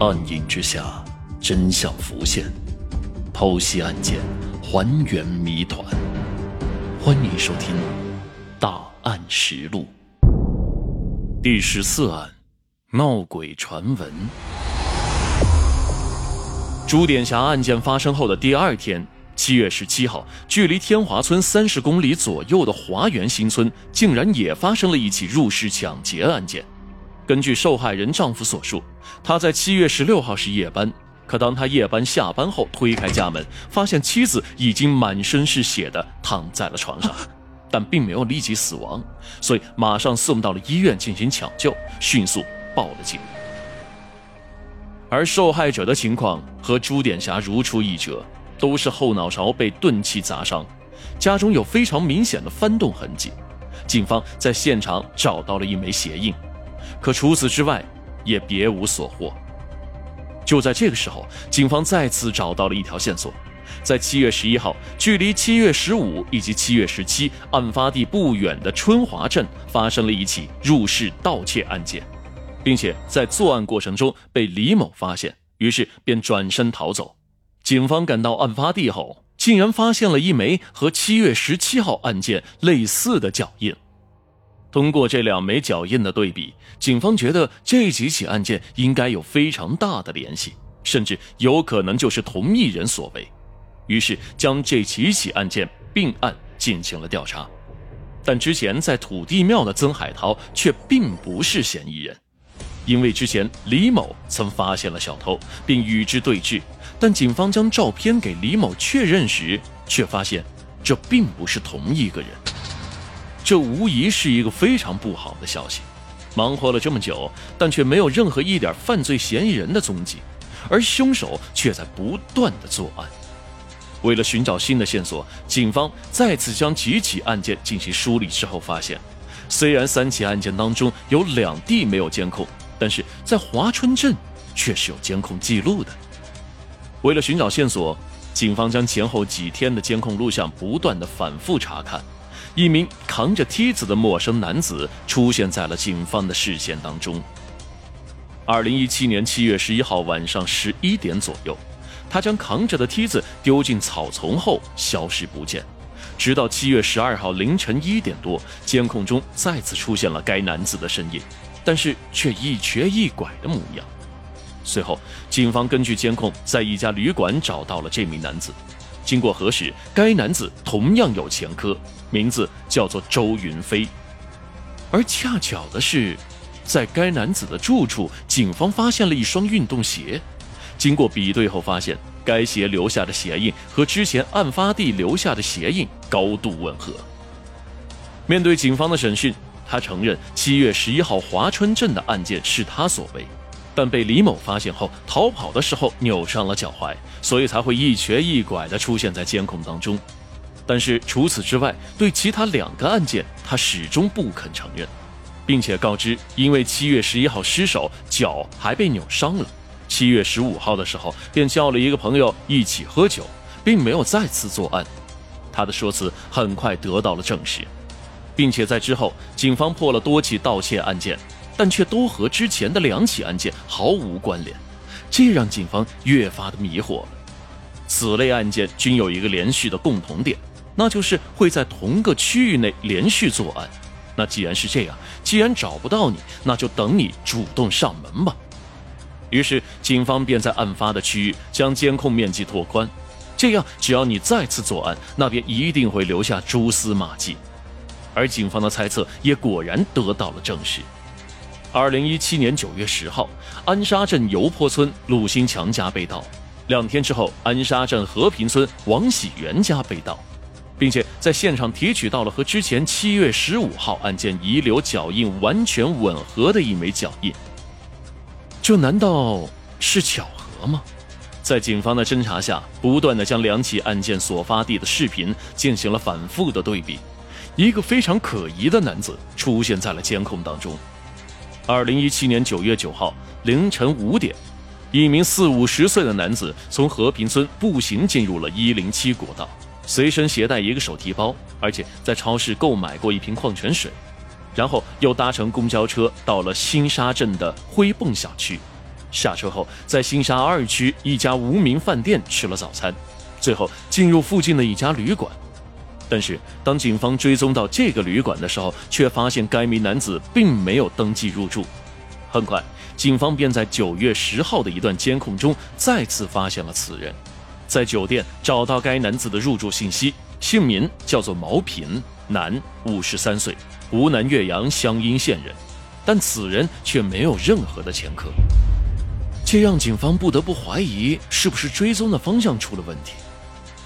暗影之下，真相浮现，剖析案件，还原谜团。欢迎收听《大案实录》第十四案：闹鬼传闻。朱点霞案件发生后的第二天，七月十七号，距离天华村三十公里左右的华园新村，竟然也发生了一起入室抢劫案件。根据受害人丈夫所述，他在七月十六号是夜班，可当他夜班下班后推开家门，发现妻子已经满身是血的躺在了床上，但并没有立即死亡，所以马上送到了医院进行抢救，迅速报了警。而受害者的情况和朱点霞如出一辙，都是后脑勺被钝器砸伤，家中有非常明显的翻动痕迹，警方在现场找到了一枚鞋印。可除此之外，也别无所获。就在这个时候，警方再次找到了一条线索，在七月十一号，距离七月十五以及七月十七案发地不远的春华镇发生了一起入室盗窃案件，并且在作案过程中被李某发现，于是便转身逃走。警方赶到案发地后，竟然发现了一枚和七月十七号案件类似的脚印。通过这两枚脚印的对比，警方觉得这几起案件应该有非常大的联系，甚至有可能就是同一人所为，于是将这几起案件并案进行了调查。但之前在土地庙的曾海涛却并不是嫌疑人，因为之前李某曾发现了小偷，并与之对峙，但警方将照片给李某确认时，却发现这并不是同一个人。这无疑是一个非常不好的消息。忙活了这么久，但却没有任何一点犯罪嫌疑人的踪迹，而凶手却在不断的作案。为了寻找新的线索，警方再次将几起案件进行梳理之后，发现虽然三起案件当中有两地没有监控，但是在华春镇却是有监控记录的。为了寻找线索，警方将前后几天的监控录像不断的反复查看。一名扛着梯子的陌生男子出现在了警方的视线当中。二零一七年七月十一号晚上十一点左右，他将扛着的梯子丢进草丛后消失不见。直到七月十二号凌晨一点多，监控中再次出现了该男子的身影，但是却一瘸一拐的模样。随后，警方根据监控在一家旅馆找到了这名男子。经过核实，该男子同样有前科，名字叫做周云飞。而恰巧的是，在该男子的住处，警方发现了一双运动鞋。经过比对后，发现该鞋留下的鞋印和之前案发地留下的鞋印高度吻合。面对警方的审讯，他承认七月十一号华春镇的案件是他所为。但被李某发现后，逃跑的时候扭伤了脚踝，所以才会一瘸一拐地出现在监控当中。但是除此之外，对其他两个案件，他始终不肯承认，并且告知，因为七月十一号失手，脚还被扭伤了。七月十五号的时候，便叫了一个朋友一起喝酒，并没有再次作案。他的说辞很快得到了证实，并且在之后，警方破了多起盗窃案件。但却都和之前的两起案件毫无关联，这让警方越发的迷惑了。此类案件均有一个连续的共同点，那就是会在同个区域内连续作案。那既然是这样，既然找不到你，那就等你主动上门吧。于是，警方便在案发的区域将监控面积拓宽，这样只要你再次作案，那便一定会留下蛛丝马迹。而警方的猜测也果然得到了证实。二零一七年九月十号，安沙镇油坡村陆新强家被盗。两天之后，安沙镇和平村王喜元家被盗，并且在现场提取到了和之前七月十五号案件遗留脚印完全吻合的一枚脚印。这难道是巧合吗？在警方的侦查下，不断的将两起案件所发地的视频进行了反复的对比，一个非常可疑的男子出现在了监控当中。二零一七年九月九号凌晨五点，一名四五十岁的男子从和平村步行进入了一零七国道，随身携带一个手提包，而且在超市购买过一瓶矿泉水，然后又搭乘公交车到了新沙镇的灰泵小区。下车后在新沙二区一家无名饭店吃了早餐，最后进入附近的一家旅馆。但是当警方追踪到这个旅馆的时候，却发现该名男子并没有登记入住。很快，警方便在九月十号的一段监控中再次发现了此人，在酒店找到该男子的入住信息，姓名叫做毛平，男，五十三岁，湖南岳阳湘阴县人，但此人却没有任何的前科，这让警方不得不怀疑是不是追踪的方向出了问题。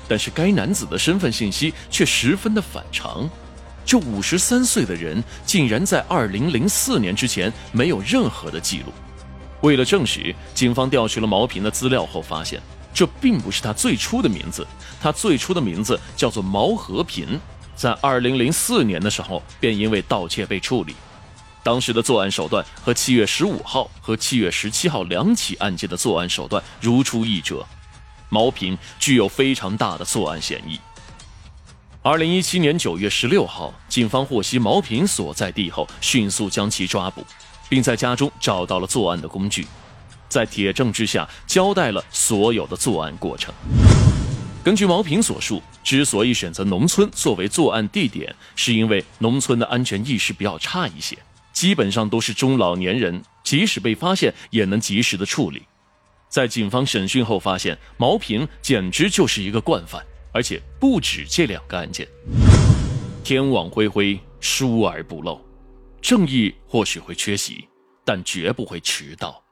但是该男子的身份信息却十分的反常。这五十三岁的人竟然在二零零四年之前没有任何的记录。为了证实，警方调取了毛平的资料后发现，这并不是他最初的名字。他最初的名字叫做毛和平，在二零零四年的时候便因为盗窃被处理。当时的作案手段和七月十五号和七月十七号两起案件的作案手段如出一辙。毛平具有非常大的作案嫌疑。二零一七年九月十六号，警方获悉毛平所在地后，迅速将其抓捕，并在家中找到了作案的工具，在铁证之下交代了所有的作案过程。根据毛平所述，之所以选择农村作为作案地点，是因为农村的安全意识比较差一些，基本上都是中老年人，即使被发现也能及时的处理。在警方审讯后发现，毛平简直就是一个惯犯。而且不止这两个案件。天网恢恢，疏而不漏，正义或许会缺席，但绝不会迟到。